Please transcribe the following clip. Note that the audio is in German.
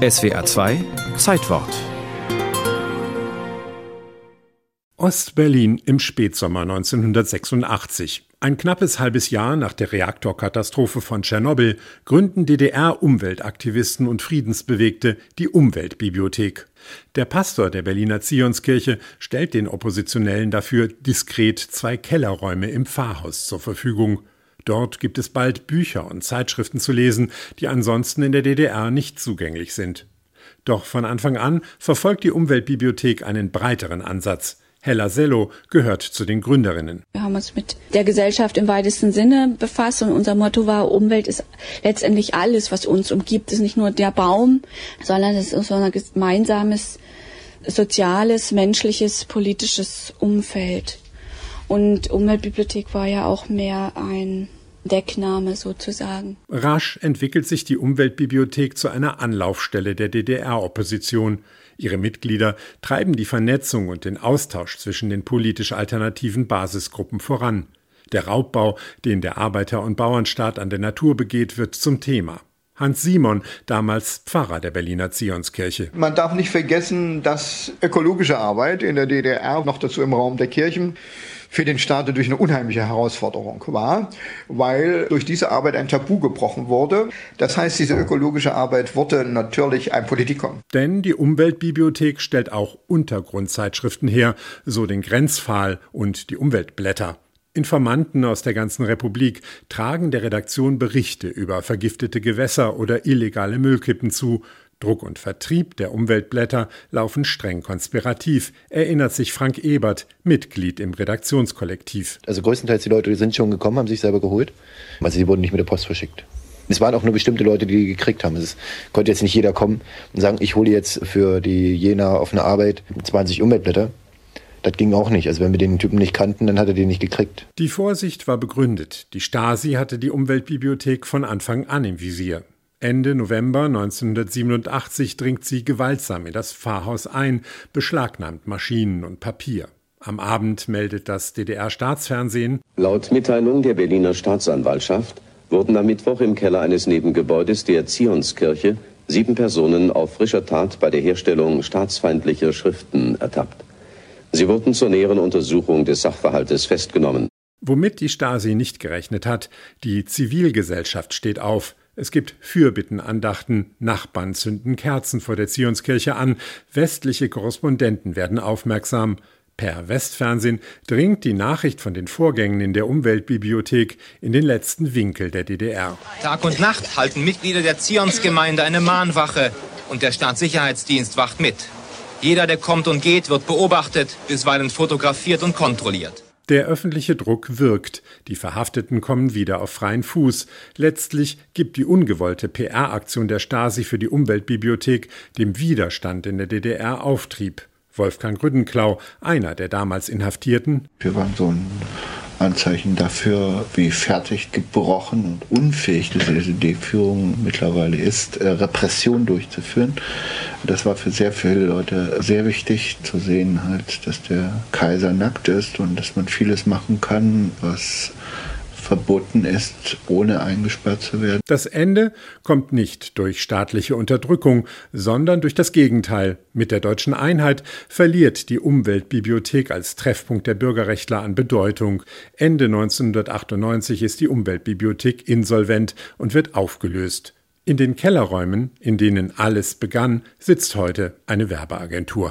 SWA 2 Zeitwort Ostberlin im Spätsommer 1986. Ein knappes halbes Jahr nach der Reaktorkatastrophe von Tschernobyl gründen DDR-Umweltaktivisten und Friedensbewegte die Umweltbibliothek. Der Pastor der Berliner Zionskirche stellt den Oppositionellen dafür diskret zwei Kellerräume im Pfarrhaus zur Verfügung. Dort gibt es bald Bücher und Zeitschriften zu lesen, die ansonsten in der DDR nicht zugänglich sind. Doch von Anfang an verfolgt die Umweltbibliothek einen breiteren Ansatz. Hella Sello gehört zu den Gründerinnen. Wir haben uns mit der Gesellschaft im weitesten Sinne befasst und unser Motto war, Umwelt ist letztendlich alles, was uns umgibt. Es ist nicht nur der Baum, sondern es ist ein gemeinsames soziales, menschliches, politisches Umfeld. Und Umweltbibliothek war ja auch mehr ein Deckname sozusagen. Rasch entwickelt sich die Umweltbibliothek zu einer Anlaufstelle der DDR-Opposition. Ihre Mitglieder treiben die Vernetzung und den Austausch zwischen den politisch alternativen Basisgruppen voran. Der Raubbau, den der Arbeiter- und Bauernstaat an der Natur begeht, wird zum Thema. Hans Simon, damals Pfarrer der Berliner Zionskirche. Man darf nicht vergessen, dass ökologische Arbeit in der DDR, noch dazu im Raum der Kirchen, für den Staat natürlich eine unheimliche Herausforderung war, weil durch diese Arbeit ein Tabu gebrochen wurde. Das heißt, diese ökologische Arbeit wurde natürlich ein Politikum. Denn die Umweltbibliothek stellt auch Untergrundzeitschriften her, so den Grenzpfahl und die Umweltblätter. Informanten aus der ganzen Republik tragen der Redaktion Berichte über vergiftete Gewässer oder illegale Müllkippen zu. Druck und Vertrieb der Umweltblätter laufen streng konspirativ, erinnert sich Frank Ebert, Mitglied im Redaktionskollektiv. Also größtenteils die Leute, die sind schon gekommen, haben sich selber geholt. Also sie wurden nicht mit der Post verschickt. Es waren auch nur bestimmte Leute, die die gekriegt haben. Es konnte jetzt nicht jeder kommen und sagen, ich hole jetzt für die Jena offene Arbeit 20 Umweltblätter. Das ging auch nicht. Also wenn wir den Typen nicht kannten, dann hat er den nicht gekriegt. Die Vorsicht war begründet. Die Stasi hatte die Umweltbibliothek von Anfang an im Visier. Ende November 1987 dringt sie gewaltsam in das Pfarrhaus ein, beschlagnahmt Maschinen und Papier. Am Abend meldet das DDR-Staatsfernsehen. Laut Mitteilung der Berliner Staatsanwaltschaft wurden am Mittwoch im Keller eines Nebengebäudes der Zionskirche sieben Personen auf frischer Tat bei der Herstellung staatsfeindlicher Schriften ertappt. Sie wurden zur näheren Untersuchung des Sachverhaltes festgenommen. Womit die Stasi nicht gerechnet hat, die Zivilgesellschaft steht auf. Es gibt Fürbittenandachten, Nachbarn zünden Kerzen vor der Zionskirche an, westliche Korrespondenten werden aufmerksam. Per Westfernsehen dringt die Nachricht von den Vorgängen in der Umweltbibliothek in den letzten Winkel der DDR. Tag und Nacht halten Mitglieder der Zionsgemeinde eine Mahnwache und der Staatssicherheitsdienst wacht mit. Jeder, der kommt und geht, wird beobachtet, bisweilen fotografiert und kontrolliert. Der öffentliche Druck wirkt. Die Verhafteten kommen wieder auf freien Fuß. Letztlich gibt die ungewollte PR-Aktion der Stasi für die Umweltbibliothek dem Widerstand in der DDR Auftrieb. Wolfgang Rüddenklau, einer der damals Inhaftierten. Wir waren so ein Anzeichen dafür, wie fertig gebrochen und unfähig diese SED-Führung mittlerweile ist, äh, Repression durchzuführen. Das war für sehr viele Leute sehr wichtig zu sehen, halt, dass der Kaiser nackt ist und dass man vieles machen kann, was verboten ist, ohne eingesperrt zu werden. Das Ende kommt nicht durch staatliche Unterdrückung, sondern durch das Gegenteil. Mit der deutschen Einheit verliert die Umweltbibliothek als Treffpunkt der Bürgerrechtler an Bedeutung. Ende 1998 ist die Umweltbibliothek insolvent und wird aufgelöst. In den Kellerräumen, in denen alles begann, sitzt heute eine Werbeagentur.